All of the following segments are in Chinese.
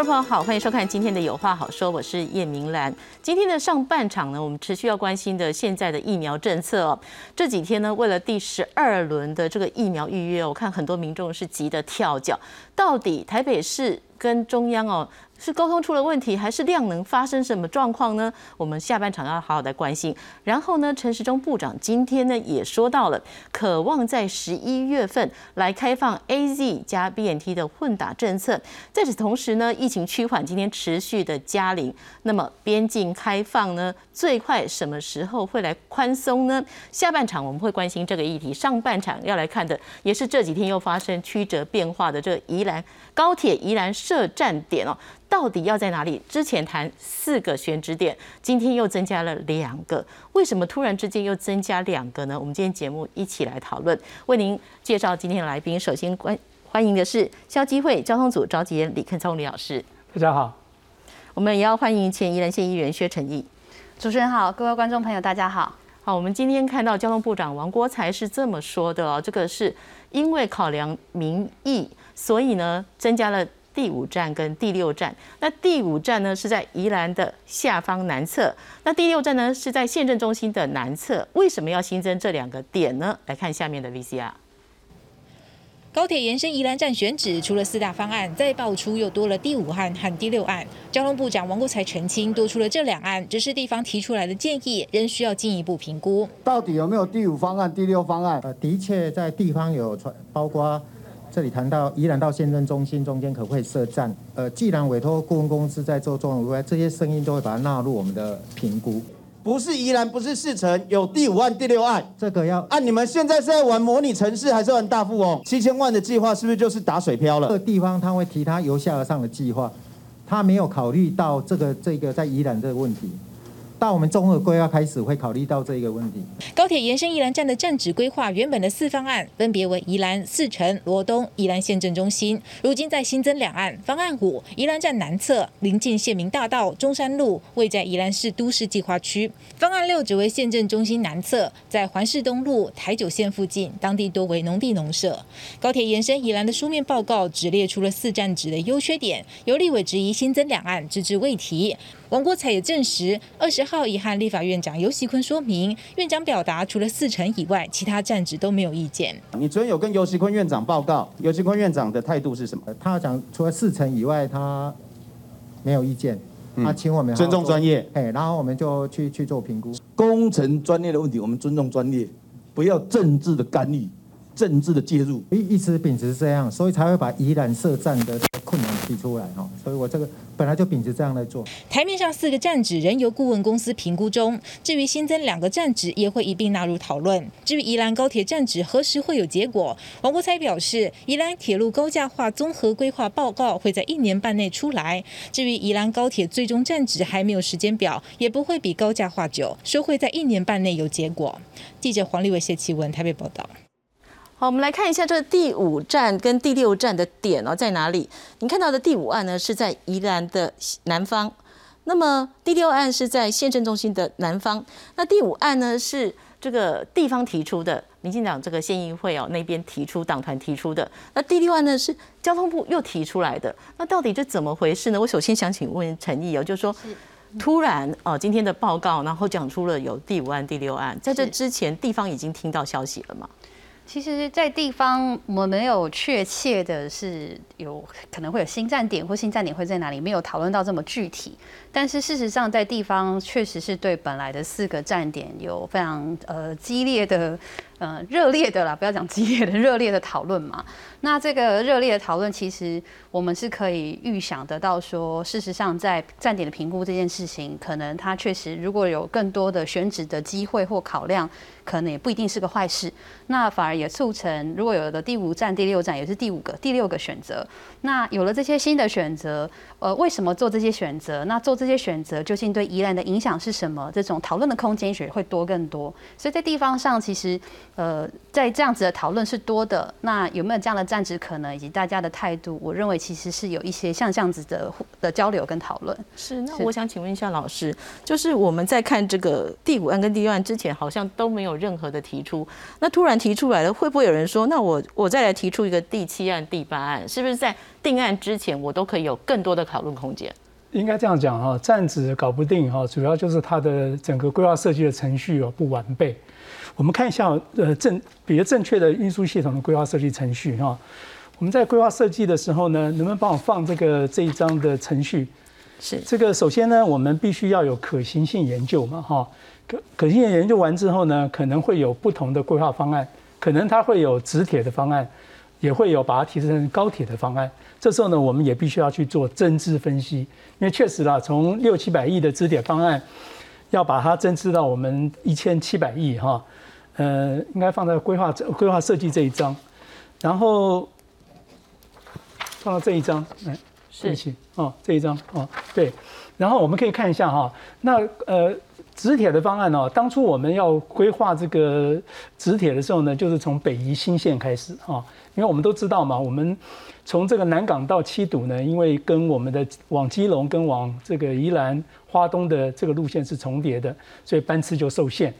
观众朋友好，欢迎收看今天的有话好说，我是叶明兰。今天的上半场呢，我们持续要关心的现在的疫苗政策哦。这几天呢，为了第十二轮的这个疫苗预约，我看很多民众是急得跳脚。到底台北市跟中央哦？是沟通出了问题，还是量能发生什么状况呢？我们下半场要好好的关心。然后呢，陈时中部长今天呢也说到了，渴望在十一月份来开放 A Z 加 B N T 的混打政策。在此同时呢，疫情趋缓，今天持续的加零。那么边境开放呢，最快什么时候会来宽松呢？下半场我们会关心这个议题。上半场要来看的也是这几天又发生曲折变化的这宜兰高铁宜兰设站点哦。到底要在哪里？之前谈四个选址点，今天又增加了两个，为什么突然之间又增加两个呢？我们今天节目一起来讨论，为您介绍今天的来宾。首先欢欢迎的是消基会交通组召集人李克聪李老师，大家好。我们也要欢迎前宜兰县议员薛成义，主持人好，各位观众朋友大家好。好，我们今天看到交通部长王国才是这么说的哦，这个是因为考量民意，所以呢增加了。第五站跟第六站，那第五站呢是在宜兰的下方南侧，那第六站呢是在县政中心的南侧。为什么要新增这两个点呢？来看下面的 VCR。高铁延伸宜兰站选址，除了四大方案，再爆出又多了第五案和第六案。交通部长王国才澄清，多出了这两案，只是地方提出来的建议，仍需要进一步评估。到底有没有第五方案、第六方案？呃，的确在地方有传，包括。这里谈到宜兰到县政中心中间可不可以设站？呃，既然委托顾问公司在做中委这些声音都会把它纳入我们的评估。不是宜兰，不是四城，有第五案、第六案。这个要按你们现在是在玩模拟城市，还是玩大富翁？七千万的计划是不是就是打水漂了？各地方他会提他由下而上的计划，他没有考虑到这个这个在宜兰这个问题。到我们综合规划开始会考虑到这一个问题。高铁延伸宜兰站的站址规划原本的四方案分别为宜兰、四城、罗东、宜兰县政中心，如今再新增两岸。方案五，宜兰站南侧临近县民大道、中山路，位在宜兰市都市计划区。方案六只为县政中心南侧，在环市东路、台九线附近，当地多为农地农舍。高铁延伸宜兰的书面报告只列出了四站址的优缺点，有立委质疑新增两岸，置之未提。王国才也证实，二十号已和立法院长尤锡坤说明，院长表达除了四成以外，其他站址都没有意见。你昨天有跟尤锡坤院长报告，尤锡坤院长的态度是什么？他讲除了四成以外，他没有意见。他请我们尊重专业，哎，然后我们就去去做评估。工程专业的问题，我们尊重专业，不要政治的干预。政治的介入，一一直秉持这样，所以才会把宜兰设站的困难提出来哈。所以我这个本来就秉持这样来做。台面上四个站址仍由顾问公司评估中，至于新增两个站址也会一并纳入讨论。至于宜兰高铁站址何时会有结果，王国才表示，宜兰铁路高架化综合规划报告会在一年半内出来。至于宜兰高铁最终站址还没有时间表，也不会比高架化久，说会在一年半内有结果。记者黄立伟、谢启文台北报道。好，我们来看一下这第五站跟第六站的点哦在哪里？你看到的第五案呢是在宜兰的南方，那么第六案是在县政中心的南方。那第五案呢是这个地方提出的，民进党这个县议会哦那边提出党团提出的。那第六案呢是交通部又提出来的。那到底这怎么回事呢？我首先想请问陈毅哦，就是说突然哦今天的报告，然后讲出了有第五案、第六案，在这之前地方已经听到消息了吗？其实，在地方我们没有确切的是有可能会有新站点或新站点会在哪里，没有讨论到这么具体。但是事实上，在地方确实是对本来的四个站点有非常呃激烈的。呃，热烈的啦，不要讲激烈的，热烈的讨论嘛。那这个热烈的讨论，其实我们是可以预想得到，说事实上在站点的评估这件事情，可能它确实如果有更多的选址的机会或考量，可能也不一定是个坏事。那反而也促成，如果有的第五站、第六站也是第五个、第六个选择，那有了这些新的选择，呃，为什么做这些选择？那做这些选择究竟对宜兰的影响是什么？这种讨论的空间也会多更多。所以在地方上，其实。呃，在这样子的讨论是多的，那有没有这样的站值可能，以及大家的态度？我认为其实是有一些像这样子的的交流跟讨论。是，那我想请问一下老师，就是我们在看这个第五案跟第六案之前，好像都没有任何的提出，那突然提出来了，会不会有人说，那我我再来提出一个第七案、第八案，是不是在定案之前，我都可以有更多的讨论空间？应该这样讲哈，站址搞不定哈，主要就是它的整个规划设计的程序哦不完备。我们看一下，呃，正比较正确的运输系统的规划设计程序哈。我们在规划设计的时候呢，能不能帮我放这个这一章的程序？是这个，首先呢，我们必须要有可行性研究嘛哈。可可行性研究完之后呢，可能会有不同的规划方案，可能它会有直铁的方案，也会有把它提升成高铁的方案。这时候呢，我们也必须要去做增资分析，因为确实啦，从六七百亿的支点方案，要把它增资到我们一千七百亿哈。呃，应该放在规划规划设计这一章，然后放到这一章，来，对不起，哦，这一章，哦，对，然后我们可以看一下哈，那呃，直铁的方案哦，当初我们要规划这个直铁的时候呢，就是从北宜新线开始啊，因为我们都知道嘛，我们从这个南港到七堵呢，因为跟我们的往基隆跟往这个宜兰花东的这个路线是重叠的，所以班次就受限。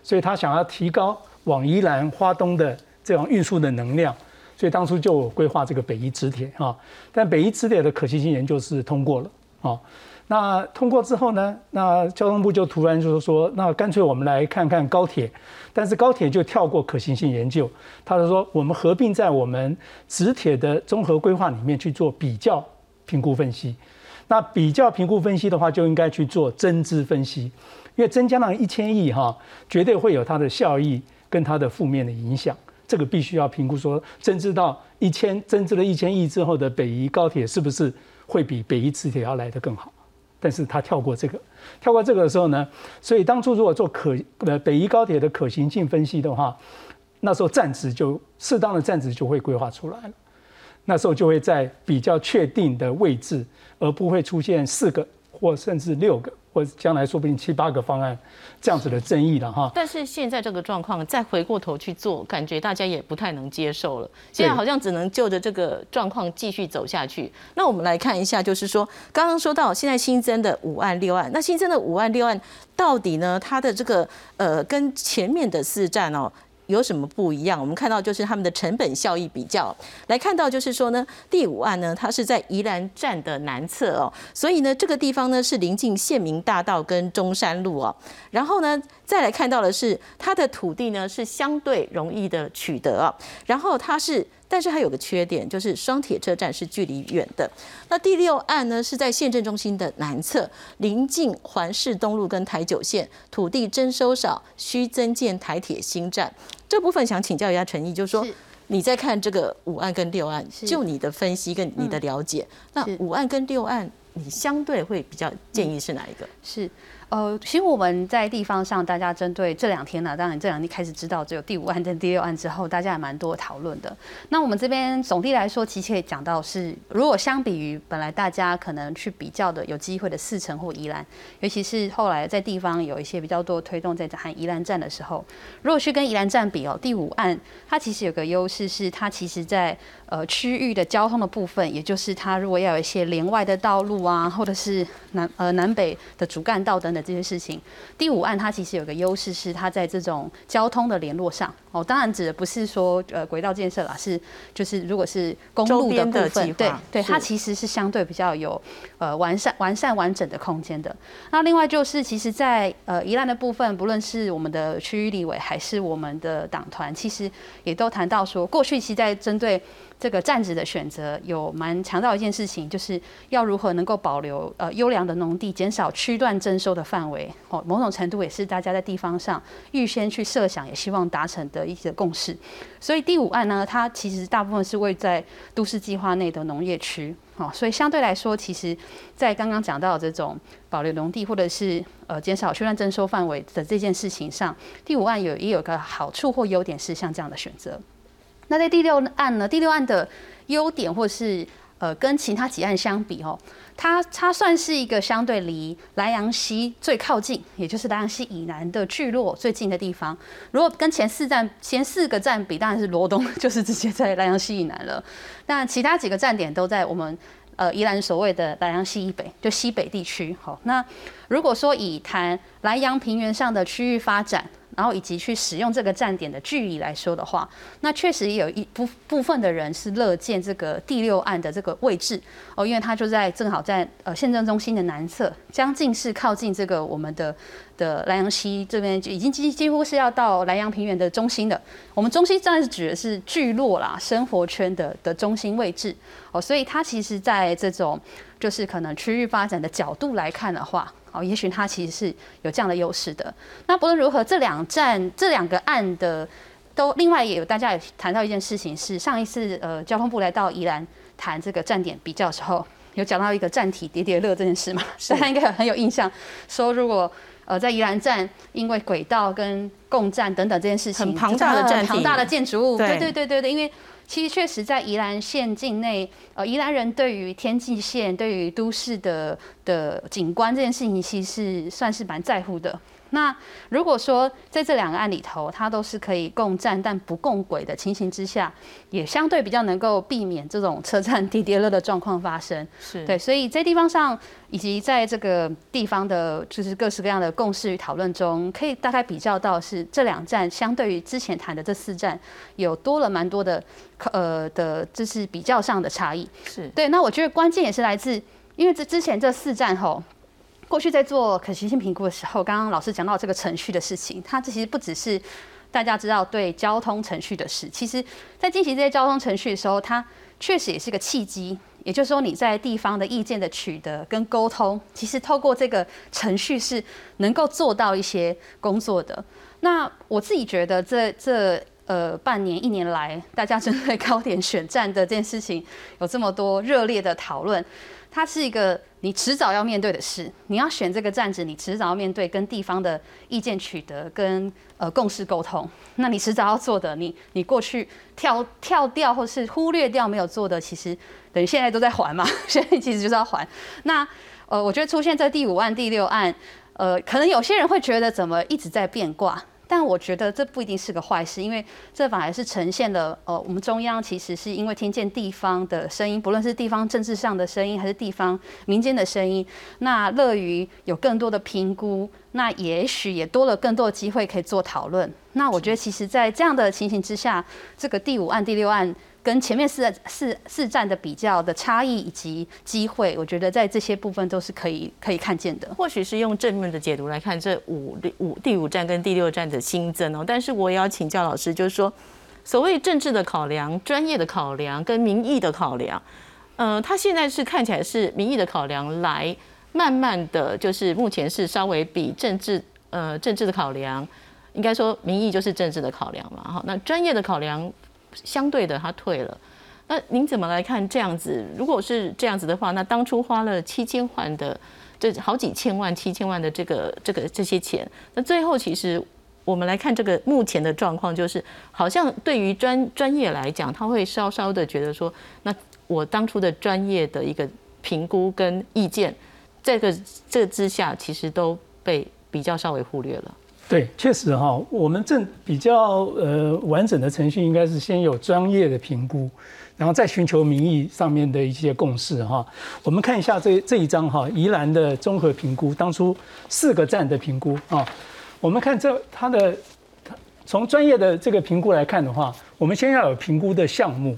所以他想要提高往宜兰、花东的这样运输的能量，所以当初就规划这个北宜直铁啊。但北宜直铁的可行性研究是通过了啊。那通过之后呢，那交通部就突然就是说，那干脆我们来看看高铁。但是高铁就跳过可行性研究，他就说我们合并在我们直铁的综合规划里面去做比较评估分析。那比较评估分析的话，就应该去做增资分析。因为增加了一千亿哈，绝对会有它的效益跟它的负面的影响，这个必须要评估说增资到一千增资了一千亿之后的北宜高铁是不是会比北宜磁铁要来得更好？但是他跳过这个，跳过这个的时候呢，所以当初如果做可呃北宜高铁的可行性分析的话，那时候站址就适当的站址就会规划出来了，那时候就会在比较确定的位置，而不会出现四个或甚至六个。或将来说不定七八个方案这样子的争议了哈，但是现在这个状况再回过头去做，感觉大家也不太能接受了。现在好像只能就着这个状况继续走下去。那我们来看一下，就是说刚刚说到现在新增的五案六案，那新增的五案六案到底呢？它的这个呃跟前面的四站哦。有什么不一样？我们看到就是他们的成本效益比较来看到，就是说呢，第五案呢，它是在宜兰站的南侧哦，所以呢，这个地方呢是临近县民大道跟中山路哦，然后呢，再来看到的是它的土地呢是相对容易的取得哦，然后它是。但是它有个缺点，就是双铁车站是距离远的。那第六案呢，是在县政中心的南侧，临近环市东路跟台九线，土地征收少，需增建台铁新站。这部分想请教一下陈毅，就是说你在看这个五案跟六案，就你的分析跟你的了解，那五案跟六案，你相对会比较建议是哪一个？是。呃，其实我们在地方上，大家针对这两天呢，当然这两天开始知道只有第五案跟第六案之后，大家还蛮多讨论的。那我们这边总体来说，其实可以讲到是，如果相比于本来大家可能去比较的有机会的四城或宜兰，尤其是后来在地方有一些比较多推动在谈宜兰站的时候，如果去跟宜兰站比哦，第五案它其实有个优势是，它其实在呃区域的交通的部分，也就是它如果要有一些连外的道路啊，或者是南呃南北的主干道等等。这些事情，第五案它其实有个优势是它在这种交通的联络上哦，当然指的不是说呃轨道建设啦，是就是如果是公路的部分，对对，它其实是相对比较有呃完善完善完整的空间的。那另外就是其实，在呃宜兰的部分，不论是我们的区域立委还是我们的党团，其实也都谈到说，过去其实在针对。这个站址的选择有蛮强调一件事情，就是要如何能够保留呃优良的农地，减少区段征收的范围。哦，某种程度也是大家在地方上预先去设想，也希望达成的一些共识。所以第五案呢，它其实大部分是位在都市计划内的农业区。哦，所以相对来说，其实在刚刚讲到这种保留农地或者是呃减少区段征收范围的这件事情上，第五案有也有个好处或优点是像这样的选择。那在第六案呢？第六案的优点或是呃，跟其他几岸相比哦，它它算是一个相对离莱阳西最靠近，也就是莱阳西以南的聚落最近的地方。如果跟前四站前四个站比，当然是罗东就是直接在莱阳西以南了。但其他几个站点都在我们呃宜兰所谓的莱阳西以北，就西北地区。好，那如果说以谈莱阳平原上的区域发展。然后以及去使用这个站点的距离来说的话，那确实也有一部部分的人是乐见这个第六岸的这个位置哦，因为它就在正好在呃县政中心的南侧，将近是靠近这个我们的的莱阳溪这边，就已经几几乎是要到莱阳平原的中心的。我们中心站是指的是聚落啦，生活圈的的中心位置哦，所以它其实在这种就是可能区域发展的角度来看的话。哦，也许它其实是有这样的优势的。那不论如何，这两站这两个案的都另外也有大家也谈到一件事情，是上一次呃交通部来到宜兰谈这个站点比较的时候，有讲到一个站体叠叠乐这件事嘛？大家应该很有印象，说如果呃在宜兰站因为轨道跟共站等等这件事情，很庞大的站，庞大的建筑物，对对对对对，因为。其实确实在宜兰县境内，呃，宜兰人对于天际线、对于都市的的景观这件事情，其实是算是蛮在乎的。那如果说在这两个案里头，它都是可以共站但不共轨的情形之下，也相对比较能够避免这种车站 滴滴乐的状况发生。是对，所以在地方上以及在这个地方的，就是各式各样的共识与讨论中，可以大概比较到是这两站相对于之前谈的这四站，有多了蛮多的，呃的，就是比较上的差异。是对，那我觉得关键也是来自，因为这之前这四站吼。过去在做可行性评估的时候，刚刚老师讲到这个程序的事情，它其实不只是大家知道对交通程序的事，其实在进行这些交通程序的时候，它确实也是个契机。也就是说，你在地方的意见的取得跟沟通，其实透过这个程序是能够做到一些工作的。那我自己觉得，这这呃半年一年来，大家针对高点选站的这件事情有这么多热烈的讨论。它是一个你迟早要面对的事。你要选这个站址，你迟早要面对跟地方的意见取得、跟呃共识沟通。那你迟早要做的，你你过去跳跳掉或是忽略掉没有做的，其实等于现在都在还嘛。现在其实就是要还。那呃，我觉得出现在第五案、第六案，呃，可能有些人会觉得怎么一直在变卦。但我觉得这不一定是个坏事，因为这反而是呈现了，呃，我们中央其实是因为听见地方的声音，不论是地方政治上的声音，还是地方民间的声音，那乐于有更多的评估，那也许也多了更多的机会可以做讨论。那我觉得，其实，在这样的情形之下，这个第五案、第六案。跟前面四四四站的比较的差异以及机会，我觉得在这些部分都是可以可以看见的。或许是用正面的解读来看这五五第五站跟第六站的新增哦，但是我也要请教老师，就是说所谓政治的考量、专业的考量跟民意的考量，呃，他现在是看起来是民意的考量来慢慢的就是目前是稍微比政治呃政治的考量，应该说民意就是政治的考量嘛，哈，那专业的考量。相对的，他退了。那您怎么来看这样子？如果是这样子的话，那当初花了七千万的，这好几千万、七千万的这个、这个这些钱，那最后其实我们来看这个目前的状况，就是好像对于专专业来讲，他会稍稍的觉得说，那我当初的专业的一个评估跟意见，在这这之下，其实都被比较稍微忽略了。对，确实哈，我们正比较呃完整的程序应该是先有专业的评估，然后再寻求民意上面的一些共识哈。我们看一下这这一张哈，宜兰的综合评估，当初四个站的评估啊，我们看这它的从专业的这个评估来看的话，我们先要有评估的项目，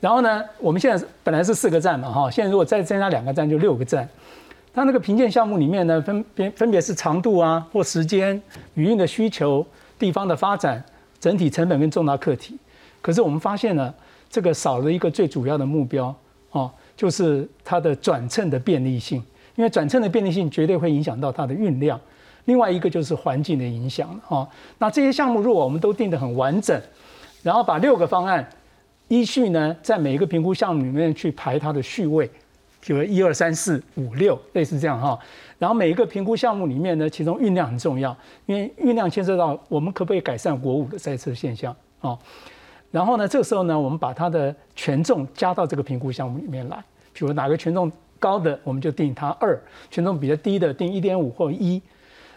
然后呢，我们现在本来是四个站嘛哈，现在如果再增加两个站，就六个站。它那个评鉴项目里面呢，分别分别是长度啊，或时间、语音的需求、地方的发展、整体成本跟重大课题。可是我们发现呢，这个少了一个最主要的目标哦，就是它的转乘的便利性，因为转乘的便利性绝对会影响到它的运量。另外一个就是环境的影响哦。那这些项目如果我们都定得很完整，然后把六个方案依序呢，在每一个评估项目里面去排它的序位。就一二三四五六，类似这样哈。然后每一个评估项目里面呢，其中运量很重要，因为运量牵涉到我们可不可以改善国五的赛车现象啊。然后呢，这个时候呢，我们把它的权重加到这个评估项目里面来。比如哪个权重高的，我们就定它二；权重比较低的，定一点五或一。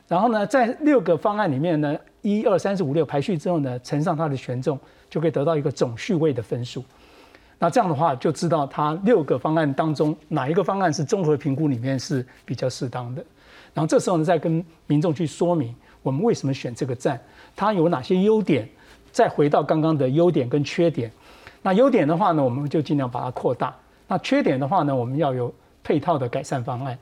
然后呢，在六个方案里面呢，一二三四五六排序之后呢，乘上它的权重，就可以得到一个总序位的分数。那这样的话，就知道它六个方案当中哪一个方案是综合评估里面是比较适当的。然后这时候呢，再跟民众去说明我们为什么选这个站，它有哪些优点，再回到刚刚的优点跟缺点。那优点的话呢，我们就尽量把它扩大；那缺点的话呢，我们要有配套的改善方案。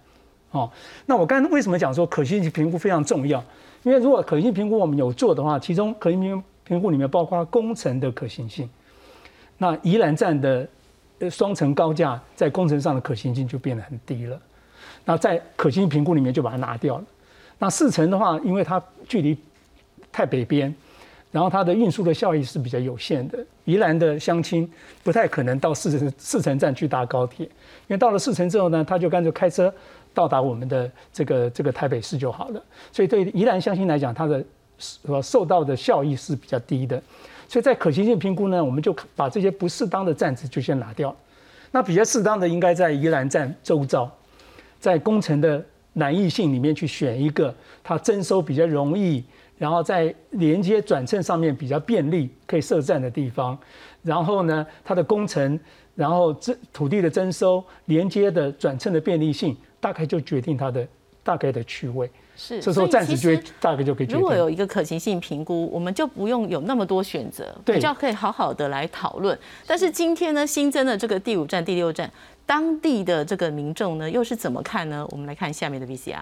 哦，那我刚才为什么讲说可行性评估非常重要？因为如果可行性评估我们有做的话，其中可行性评估里面包括工程的可行性。那宜兰站的双层高架在工程上的可行性就变得很低了。那在可行性评估里面就把它拿掉了。那四层的话，因为它距离太北边，然后它的运输的效益是比较有限的。宜兰的乡亲不太可能到四层四层站去搭高铁，因为到了四层之后呢，他就干脆开车到达我们的这个这个台北市就好了。所以对宜兰乡亲来讲，它的所受到的效益是比较低的。所以在可行性评估呢，我们就把这些不适当的站址就先拿掉。那比较适当的应该在宜兰站周遭，在工程的难易性里面去选一个它征收比较容易，然后在连接转乘上面比较便利，可以设站的地方。然后呢，它的工程，然后征土地的征收、连接的转乘的便利性，大概就决定它的大概的区位。是，这时候暂时就大概就可以决定。如果有一个可行性评估，我们就不用有那么多选择，比较可以好好的来讨论。但是今天呢，新增的这个第五站、第六站，当地的这个民众呢，又是怎么看呢？我们来看下面的 VCR。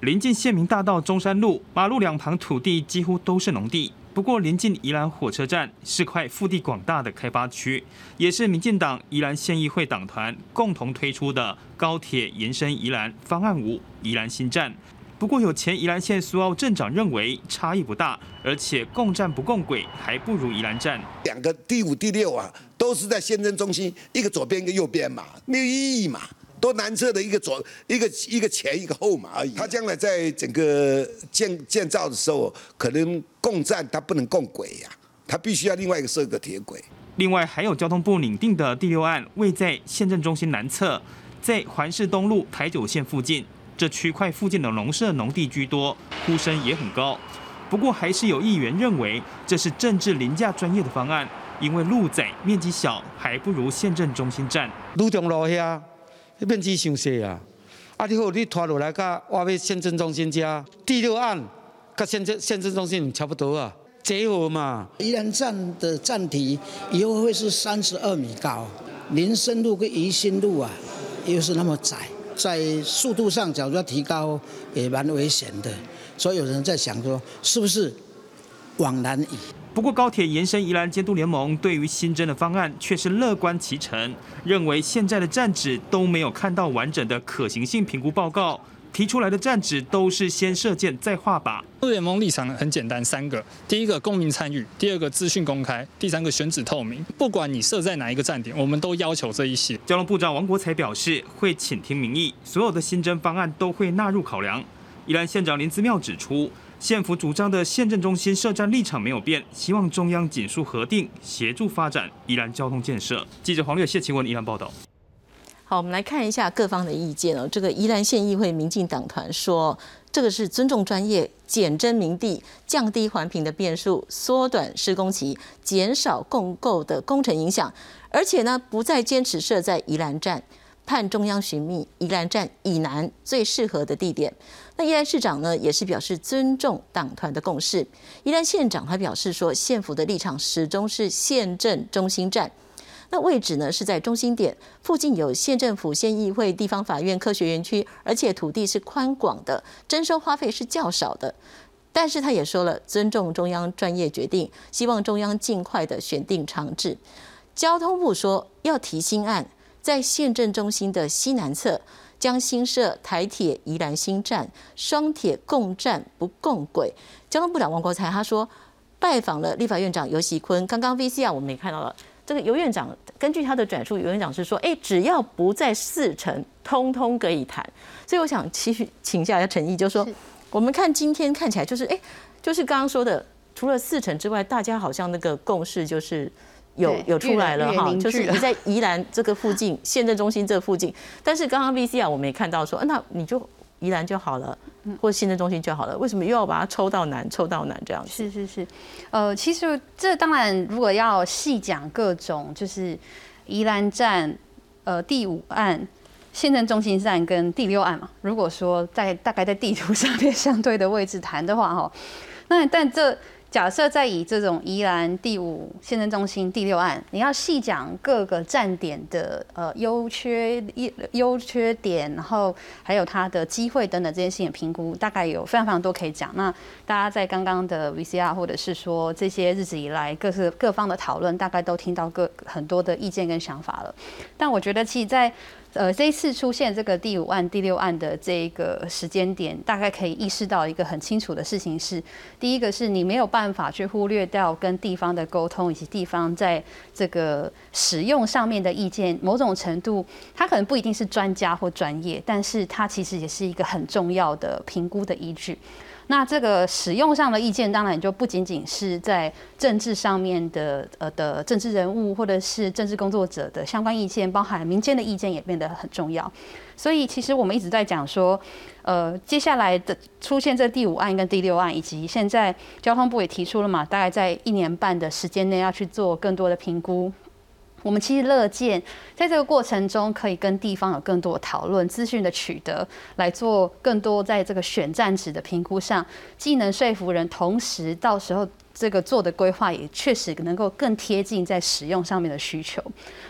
临近县民大道中山路，马路两旁土地几乎都是农地。不过，临近宜兰火车站是块腹地广大的开发区，也是民进党宜兰县议会党团共同推出的高铁延伸宜兰方案五宜兰新站。不过，有前宜兰县苏澳镇长认为差异不大，而且共站不共轨，还不如宜兰站。两个第五、第六啊，都是在县政中心，一个左边，一个右边嘛，没有意义嘛。多难测的一个左一个一个前一个后嘛而已。他将来在整个建建造的时候，可能共站他不能共轨呀，他必须要另外一个设个铁轨。另外还有交通部拟定的第六案，位在县政中心南侧，在环市东路台九线附近，这区块附近的农舍农地居多，呼声也很高。不过还是有议员认为这是政治凌驾专业的方案，因为路窄面积小，还不如县政中心站。路中路下。面积伤细啊！啊，你好，你拖落来甲我要县政中心家第六案，甲县政县政中心差不多啊，结合嘛。宜兰站的站体以后会是三十二米高，林森路跟宜兴路啊，又是那么窄，在速度上假如要提高，也蛮危险的。所以有人在想说，是不是往南移？不过，高铁延伸宜兰监督联盟对于新增的方案却是乐观其成，认为现在的站址都没有看到完整的可行性评估报告，提出来的站址都是先射箭再画靶。联盟立场很简单，三个：第一个公民参与，第二个资讯公开，第三个选址透明。不管你设在哪一个站点，我们都要求这一些。交通部长王国才表示，会倾听民意，所有的新增方案都会纳入考量。宜兰县长林子妙指出。县府主张的县政中心设站立场没有变，希望中央紧速核定，协助发展宜兰交通建设。记者黄略谢晴文宜兰报道。好，我们来看一下各方的意见哦。这个宜兰县议会民进党团说，这个是尊重专业、减征民地、降低环评的变数、缩短施工期、减少共构的工程影响，而且呢，不再坚持设在宜兰站。盼中央寻觅宜兰站以南最适合的地点。那宜兰市长呢，也是表示尊重党团的共识。宜兰县长他表示说，县府的立场始终是县政中心站。那位置呢是在中心点附近，有县政府、县议会、地方法院、科学园区，而且土地是宽广的，征收花费是较少的。但是他也说了，尊重中央专业决定，希望中央尽快的选定长治。交通部说要提新案。在县政中心的西南侧，将新设台铁宜兰新站，双铁共站不共轨。交通部长王国才他说，拜访了立法院长尤喜坤。刚刚 V C R 我们也看到了，这个尤院长根据他的转述，尤院长是说，哎，只要不在四成，通通可以谈。所以我想其实请教一下陈毅，就是说，我们看今天看起来就是，哎，就是刚刚说的，除了四成之外，大家好像那个共识就是。有有出来了哈，就是你在宜兰这个附近，县政中心这附近，但是刚刚 VCR 我们也看到说，啊那你就宜兰就好了，或县政中心就好了，为什么又要把它抽到南，抽到南这样子？是是是，呃，其实这当然，如果要细讲各种，就是宜兰站、呃第五案、县政中心站跟第六案嘛。如果说在大概在地图上面相对的位置谈的话，哈，那但这假设在以这种宜兰第五县政中心第六案，你要细讲各个站点的呃优缺优优缺点，然后还有它的机会等等这些事情的评估，大概有非常非常多可以讲。那大家在刚刚的 VCR 或者是说这些日子以来各是各方的讨论，大概都听到各很多的意见跟想法了。但我觉得，其实，在呃这一次出现这个第五案、第六案的这一个时间点，大概可以意识到一个很清楚的事情是：第一个是你没有办法去忽略掉跟地方的沟通，以及地方在这个使用上面的意见，某种程度，它可能不一定是专家或专业，但是它其实也是一个很重要的评估的依据。那这个使用上的意见，当然就不仅仅是在政治上面的呃的政治人物或者是政治工作者的相关意见，包含民间的意见也变得很重要。所以其实我们一直在讲说，呃，接下来的出现这第五案跟第六案，以及现在交通部也提出了嘛，大概在一年半的时间内要去做更多的评估。我们其实乐见在这个过程中，可以跟地方有更多的讨论、资讯的取得，来做更多在这个选站址的评估上，既能说服人，同时到时候这个做的规划也确实能够更贴近在使用上面的需求。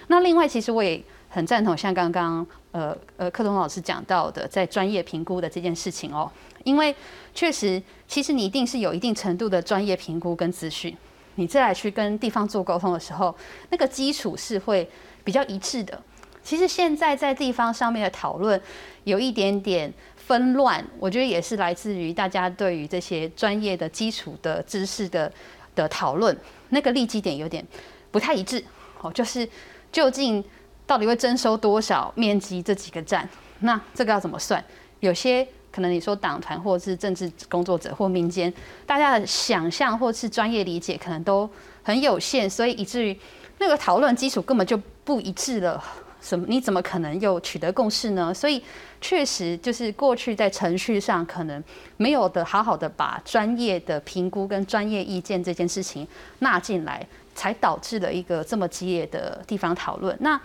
那另外，其实我也很赞同像刚刚呃呃柯东老师讲到的，在专业评估的这件事情哦，因为确实，其实你一定是有一定程度的专业评估跟资讯。你再来去跟地方做沟通的时候，那个基础是会比较一致的。其实现在在地方上面的讨论有一点点纷乱，我觉得也是来自于大家对于这些专业的基础的知识的的讨论，那个立基点有点不太一致。哦，就是究竟到底会征收多少面积这几个站？那这个要怎么算？有些。可能你说党团或是政治工作者或民间，大家的想象或是专业理解可能都很有限，所以以至于那个讨论基础根本就不一致了。什么？你怎么可能又取得共识呢？所以确实就是过去在程序上可能没有的好好的把专业的评估跟专业意见这件事情纳进来，才导致了一个这么激烈的地方讨论。那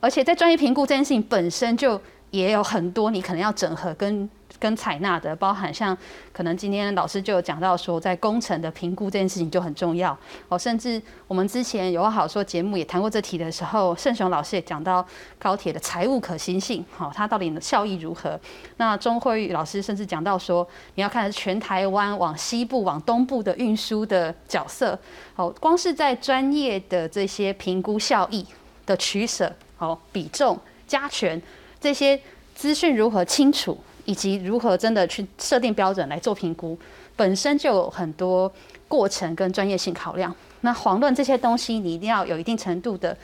而且在专业评估这件事情本身就也有很多你可能要整合跟。跟采纳的，包含像可能今天老师就有讲到说，在工程的评估这件事情就很重要哦。甚至我们之前有好说节目也谈过这题的时候，盛雄老师也讲到高铁的财务可行性，好，它到底效益如何？那钟慧玉老师甚至讲到说，你要看全台湾往西部、往东部的运输的角色，好，光是在专业的这些评估效益的取舍，好，比重加权这些资讯如何清楚？以及如何真的去设定标准来做评估，本身就有很多过程跟专业性考量。那遑论这些东西，你一定要有一定程度的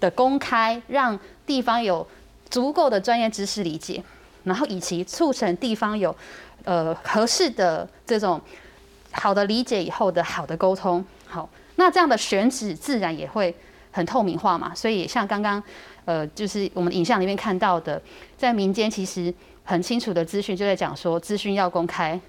的公开，让地方有足够的专业知识理解，然后以及促成地方有呃合适的这种好的理解以后的好的沟通。好，那这样的选址自然也会很透明化嘛。所以像刚刚呃，就是我们影像里面看到的，在民间其实。很清楚的资讯就在讲说，资讯要公开，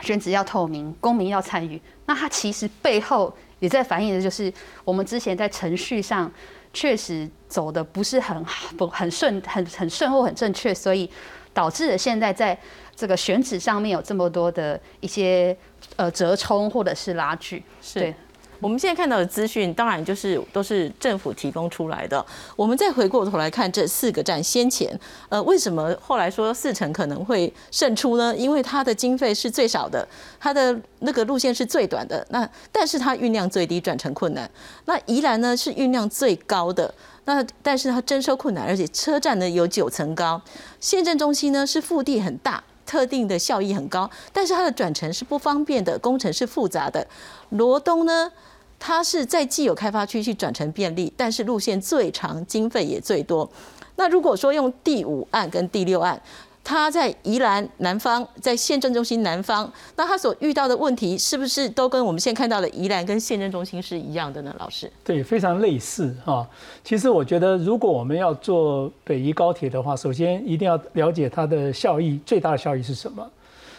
选址要透明，公民要参与。那它其实背后也在反映的就是，我们之前在程序上确实走的不是很不很顺，很很顺或很正确，所以导致了现在在这个选址上面有这么多的一些呃折冲或者是拉锯。是。我们现在看到的资讯，当然就是都是政府提供出来的。我们再回过头来看这四个站，先前呃，为什么后来说四成可能会胜出呢？因为它的经费是最少的，它的那个路线是最短的，那但是它运量最低，转乘困难。那宜兰呢是运量最高的，那但是它征收困难，而且车站呢有九层高，县政中心呢是腹地很大。特定的效益很高，但是它的转乘是不方便的，工程是复杂的。罗东呢，它是在既有开发区去转成便利，但是路线最长，经费也最多。那如果说用第五案跟第六案，它在宜兰南方，在县政中心南方，那它所遇到的问题是不是都跟我们现在看到的宜兰跟县政中心是一样的呢？老师？对，非常类似哈。其实我觉得，如果我们要做北宜高铁的话，首先一定要了解它的效益，最大的效益是什么？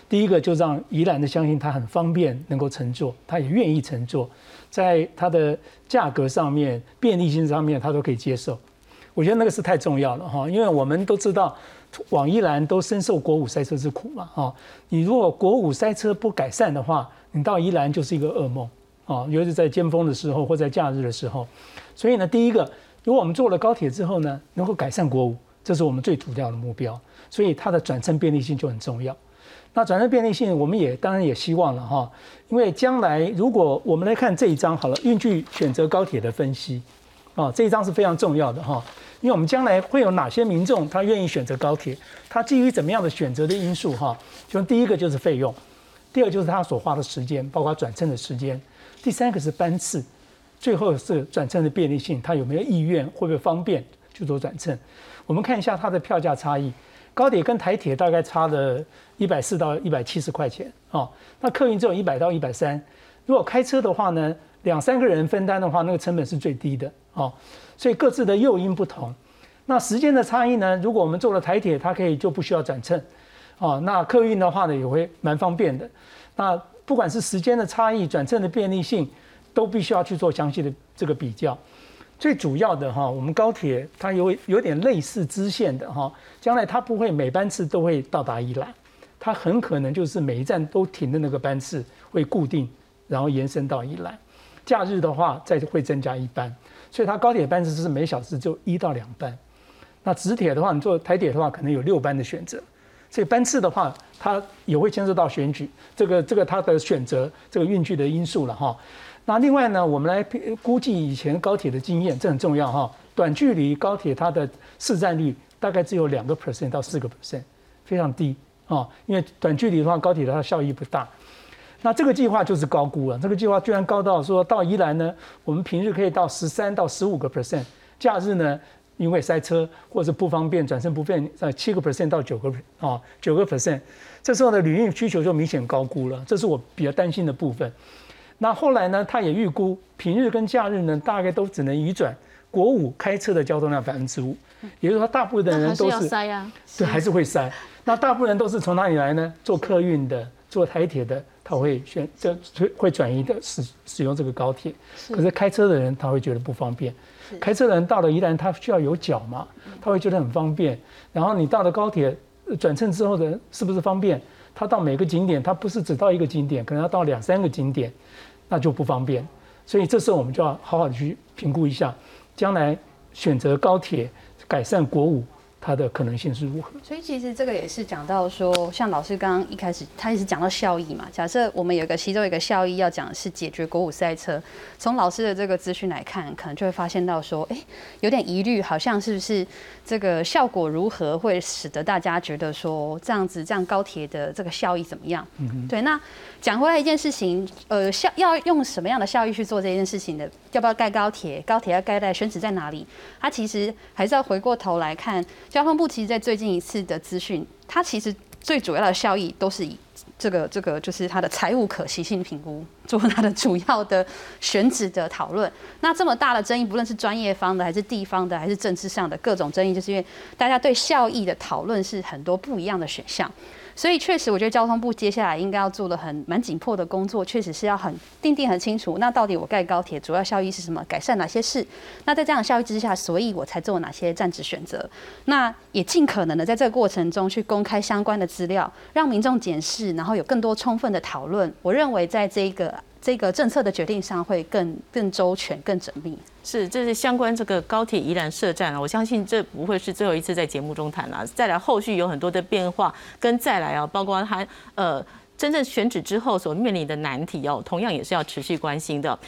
第一个就让宜兰的相信它很方便，能够乘坐，他也愿意乘坐，在它的价格上面、便利性上面，他都可以接受。我觉得那个是太重要了哈，因为我们都知道，往宜兰都深受国五塞车之苦嘛哈。你如果国五塞车不改善的话，你到宜兰就是一个噩梦啊，尤其是在尖峰的时候或在假日的时候。所以呢，第一个，如果我们坐了高铁之后呢，能够改善国五，这是我们最主要的目标。所以它的转乘便利性就很重要。那转乘便利性，我们也当然也希望了哈，因为将来如果我们来看这一章好了，运具选择高铁的分析，啊，这一章是非常重要的哈，因为我们将来会有哪些民众他愿意选择高铁，他基于怎么样的选择的因素哈，就第一个就是费用，第二就是他所花的时间，包括转乘的时间，第三个是班次，最后是转乘的便利性，他有没有意愿，会不会方便去做转乘，我们看一下它的票价差异。高铁跟台铁大概差了一百四到一百七十块钱哦，那客运只有一百到一百三。如果开车的话呢，两三个人分担的话，那个成本是最低的哦。所以各自的诱因不同。那时间的差异呢？如果我们坐了台铁，它可以就不需要转乘哦。那客运的话呢，也会蛮方便的。那不管是时间的差异、转乘的便利性，都必须要去做详细的这个比较。最主要的哈，我们高铁它有有点类似支线的哈，将来它不会每班次都会到达宜兰，它很可能就是每一站都停的那个班次会固定，然后延伸到宜兰。假日的话再会增加一班，所以它高铁班次是每小时就一到两班。那直铁的话，你坐台铁的话可能有六班的选择，所以班次的话它也会牵涉到选举这个这个它的选择这个运距的因素了哈。那另外呢，我们来估计以前高铁的经验，这很重要哈。短距离高铁它的市占率大概只有两个 percent 到四个 percent，非常低啊。因为短距离的话，高铁它的效益不大。那这个计划就是高估了，这个计划居然高到说到宜兰呢，我们平日可以到十三到十五个 percent，假日呢因为塞车或者不方便转身不便，在七个 percent 到九个啊九个 percent，这时候的旅运需求就明显高估了，这是我比较担心的部分。那后来呢？他也预估平日跟假日呢，大概都只能移转国五开车的交通量百分之五，也就是说，大部分的人都是塞啊，对，还是会塞。那大部分人都是从哪里来呢？坐客运的，坐台铁的，他会选这会转移的使使用这个高铁。可是开车的人他会觉得不方便。开车的人到了宜兰，他需要有脚嘛，他会觉得很方便。然后你到了高铁转乘之后的，是不是方便？他到每个景点，他不是只到一个景点，可能要到两三个景点。那就不方便，所以这时候我们就要好好的去评估一下，将来选择高铁改善国五。它的可能性是如何？所以其实这个也是讲到说，像老师刚刚一开始他一直讲到效益嘛。假设我们有一个其中一个效益要讲的是解决国五赛车，从老师的这个资讯来看，可能就会发现到说，哎，有点疑虑，好像是不是这个效果如何会使得大家觉得说这样子这样高铁的这个效益怎么样？嗯对，那讲回来一件事情，呃，效要用什么样的效益去做这件事情的？要不要盖高铁？高铁要盖在选址在哪里？它其实还是要回过头来看。交通部其实，在最近一次的资讯，它其实最主要的效益都是以这个这个，就是它的财务可行性评估，做它的主要的选址的讨论。那这么大的争议，不论是专业方的，还是地方的，还是政治上的各种争议，就是因为大家对效益的讨论是很多不一样的选项。所以确实，我觉得交通部接下来应该要做的很蛮紧迫的工作，确实是要很定定很清楚。那到底我盖高铁主要效益是什么？改善哪些事？那在这样的效益之下，所以我才做哪些站址选择？那也尽可能的在这个过程中去公开相关的资料，让民众检视，然后有更多充分的讨论。我认为在这一个。这个政策的决定上会更更周全、更缜密。是，这是相关这个高铁宜兰设站啊，我相信这不会是最后一次在节目中谈了。再来，后续有很多的变化，跟再来啊，包括它呃真正选址之后所面临的难题哦，同样也是要持续关心的。